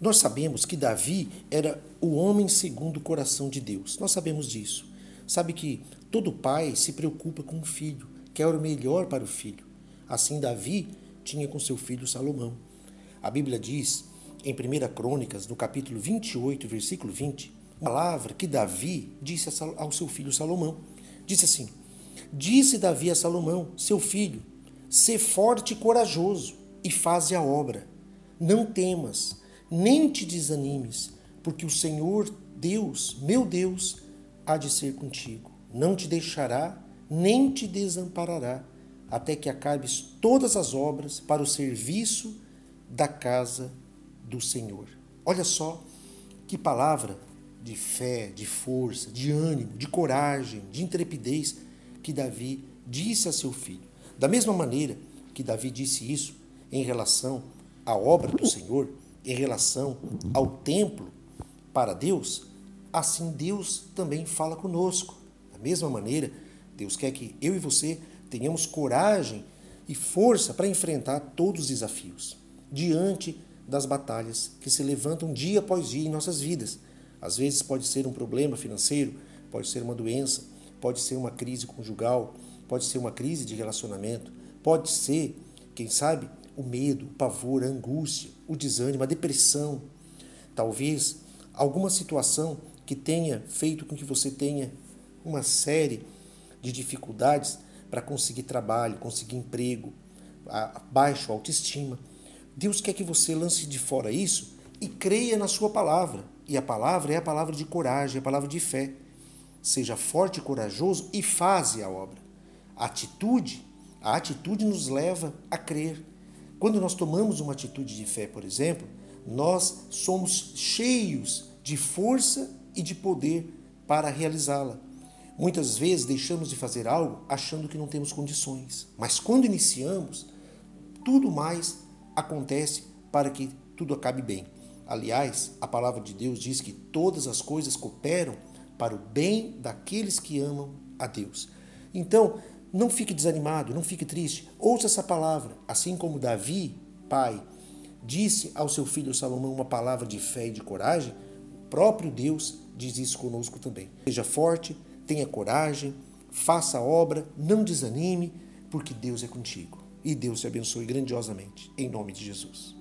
Nós sabemos que Davi era o homem segundo o coração de Deus. Nós sabemos disso. Sabe que todo pai se preocupa com o filho, quer o melhor para o filho. Assim Davi tinha com seu filho Salomão. A Bíblia diz, em 1 Crônicas, no capítulo 28, versículo 20, uma palavra que Davi disse ao seu filho Salomão. Disse assim: Disse Davi a Salomão, seu filho, Sê forte e corajoso e faze a obra. Não temas, nem te desanimes, porque o Senhor Deus, meu Deus, há de ser contigo. Não te deixará, nem te desamparará, até que acabes todas as obras para o serviço da casa do Senhor. Olha só que palavra de fé, de força, de ânimo, de coragem, de intrepidez que Davi disse a seu filho. Da mesma maneira que Davi disse isso em relação à obra do Senhor, em relação ao templo para Deus, assim Deus também fala conosco. Da mesma maneira, Deus quer que eu e você tenhamos coragem e força para enfrentar todos os desafios diante das batalhas que se levantam dia após dia em nossas vidas. Às vezes pode ser um problema financeiro, pode ser uma doença, pode ser uma crise conjugal, pode ser uma crise de relacionamento, pode ser, quem sabe, o medo, o pavor, a angústia, o desânimo, a depressão. Talvez alguma situação que tenha feito com que você tenha uma série de dificuldades para conseguir trabalho, conseguir emprego, a baixa autoestima. Deus quer que você lance de fora isso e creia na sua palavra. E a palavra é a palavra de coragem, é a palavra de fé. Seja forte e corajoso e faze a obra. A atitude, a atitude nos leva a crer. Quando nós tomamos uma atitude de fé, por exemplo, nós somos cheios de força e de poder para realizá-la. Muitas vezes deixamos de fazer algo achando que não temos condições, mas quando iniciamos, tudo mais acontece para que tudo acabe bem. Aliás, a palavra de Deus diz que todas as coisas cooperam para o bem daqueles que amam a Deus. Então, não fique desanimado, não fique triste. Ouça essa palavra, assim como Davi, pai, disse ao seu filho Salomão uma palavra de fé e de coragem, o próprio Deus diz isso conosco também. Seja forte, tenha coragem, faça a obra, não desanime, porque Deus é contigo. E Deus te abençoe grandiosamente, em nome de Jesus.